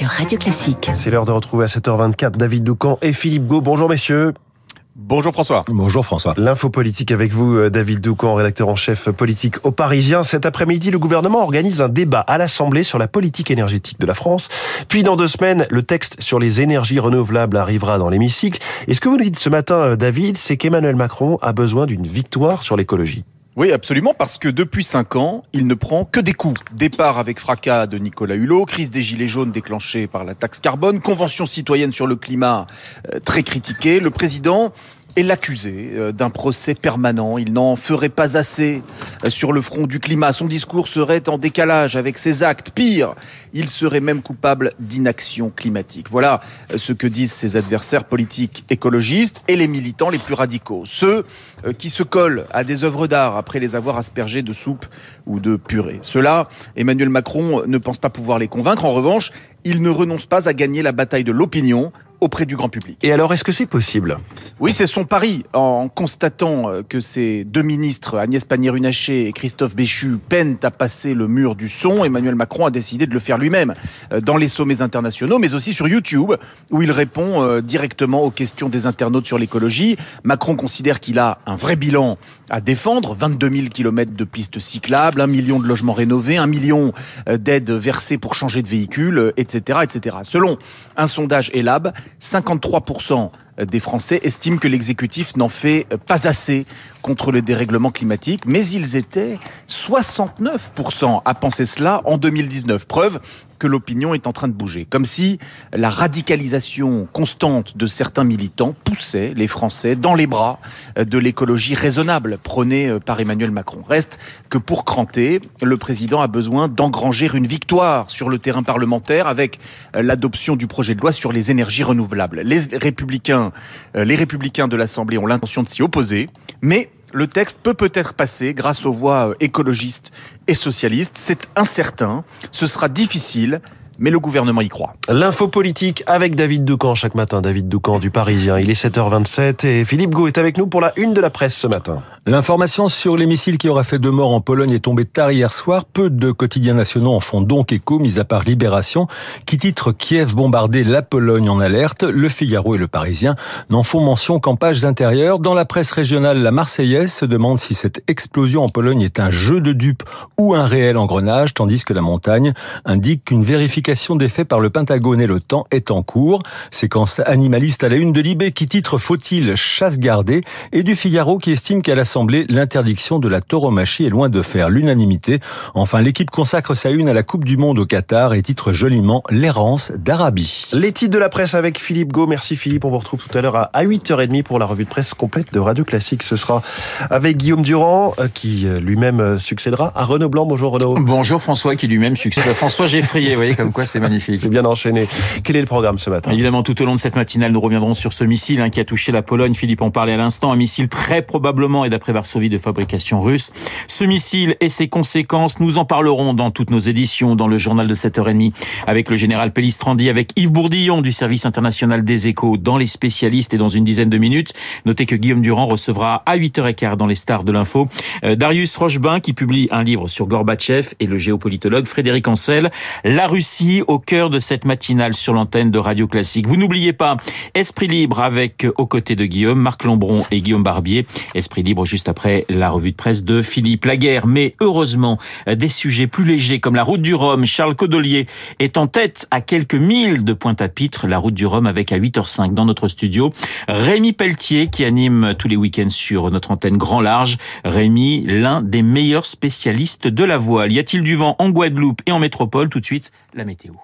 sur Radio Classique. C'est l'heure de retrouver à 7h24 David Doucan et Philippe Gau. Bonjour messieurs. Bonjour François. Bonjour François. L'info politique avec vous, euh, David Doucan, rédacteur en chef politique au Parisien. Cet après-midi, le gouvernement organise un débat à l'Assemblée sur la politique énergétique de la France. Puis dans deux semaines, le texte sur les énergies renouvelables arrivera dans l'hémicycle. Et ce que vous nous dites ce matin, euh, David, c'est qu'Emmanuel Macron a besoin d'une victoire sur l'écologie. Oui, absolument, parce que depuis cinq ans, il ne prend que des coups. Départ avec fracas de Nicolas Hulot, crise des gilets jaunes déclenchée par la taxe carbone, convention citoyenne sur le climat euh, très critiquée. Le président et l'accusé euh, d'un procès permanent. Il n'en ferait pas assez euh, sur le front du climat. Son discours serait en décalage avec ses actes. Pire, il serait même coupable d'inaction climatique. Voilà euh, ce que disent ses adversaires politiques écologistes et les militants les plus radicaux. Ceux qui se collent à des œuvres d'art après les avoir aspergées de soupe ou de purée. Cela, Emmanuel Macron ne pense pas pouvoir les convaincre. En revanche, il ne renonce pas à gagner la bataille de l'opinion auprès du grand public. Et alors, est-ce que c'est possible? Oui, c'est son pari. En constatant euh, que ces deux ministres, Agnès Pannier-Runacher et Christophe Béchu, peinent à passer le mur du son, Emmanuel Macron a décidé de le faire lui-même euh, dans les sommets internationaux, mais aussi sur YouTube, où il répond euh, directement aux questions des internautes sur l'écologie. Macron considère qu'il a un vrai bilan à défendre 22 000 kilomètres de pistes cyclables, un million de logements rénovés, un million d'aides versées pour changer de véhicule, etc., etc. Selon un sondage ELAB, 53% des Français estiment que l'exécutif n'en fait pas assez contre le dérèglement climatique, mais ils étaient 69% à penser cela en 2019. Preuve que l'opinion est en train de bouger. Comme si la radicalisation constante de certains militants poussait les Français dans les bras de l'écologie raisonnable prônée par Emmanuel Macron. Reste que pour cranter, le président a besoin d'engranger une victoire sur le terrain parlementaire avec l'adoption du projet de loi sur les énergies renouvelables. Les républicains, les républicains de l'Assemblée ont l'intention de s'y opposer, mais le texte peut peut-être passer grâce aux voix euh, écologistes et socialistes. C'est incertain, ce sera difficile, mais le gouvernement y croit. L'info politique avec David Doucan chaque matin. David Doucan du Parisien. Il est 7h27 et Philippe Gau est avec nous pour la une de la presse ce matin. L'information sur les missiles qui aura fait deux morts en Pologne est tombée tard hier soir. Peu de quotidiens nationaux en font donc écho, mis à part Libération, qui titre Kiev bombardé, la Pologne en alerte. Le Figaro et le Parisien n'en font mention qu'en pages intérieures. Dans la presse régionale, la Marseillaise se demande si cette explosion en Pologne est un jeu de dupes ou un réel engrenage, tandis que la montagne indique qu'une vérification des faits par le Pentagone et l'OTAN est en cours. Séquence animaliste à la une de Libé qui titre Faut-il chasse garder et du Figaro qui estime qu'à l'Assemblée l'interdiction de la tauromachie est loin de faire l'unanimité. Enfin, l'équipe consacre sa une à la Coupe du Monde au Qatar et titre joliment L'errance d'Arabie. Les titres de la presse avec Philippe Gau. Merci Philippe. On vous retrouve tout à l'heure à 8h30 pour la revue de presse complète de Radio Classique. Ce sera avec Guillaume Durand euh, qui euh, lui-même euh, succédera à Renaud Blanc. Bonjour Renaud. Bonjour François qui lui-même succède à François Geffrier. Vous voyez comme quoi c'est magnifique. C'est bien enchaîné. Quel est le programme ce matin Évidemment, tout au long de cette matinale, nous reviendrons sur ce missile hein, qui a touché la Pologne. Philippe en parlait à l'instant. Un missile très probablement, et d'après Varsovie, de fabrication russe. Ce missile et ses conséquences, nous en parlerons dans toutes nos éditions, dans le journal de 7h30, avec le général Pellistrandi, avec Yves Bourdillon du service international des échos, dans les spécialistes et dans une dizaine de minutes. Notez que Guillaume Durand recevra à 8h15 dans les stars de l'info euh, Darius Rochebin qui publie un livre sur Gorbatchev et le géopolitologue Frédéric Ancel. La Russie au cœur de cette matinale sur l'antenne de Radio Classique. Vous n'oubliez pas Esprit Libre avec aux côtés de Guillaume, Marc Lombron et Guillaume Barbier. Esprit Libre juste après la revue de presse de Philippe Laguerre. Mais heureusement, des sujets plus légers comme la route du Rhum, Charles Codolier est en tête à quelques milles de Pointe-à-Pitre, la route du Rhum avec à 8h05 dans notre studio. Rémi Pelletier qui anime tous les week-ends sur notre antenne Grand Large. Rémi, l'un des meilleurs spécialistes de la voile. Y a-t-il du vent en Guadeloupe et en métropole? Tout de suite, la météo.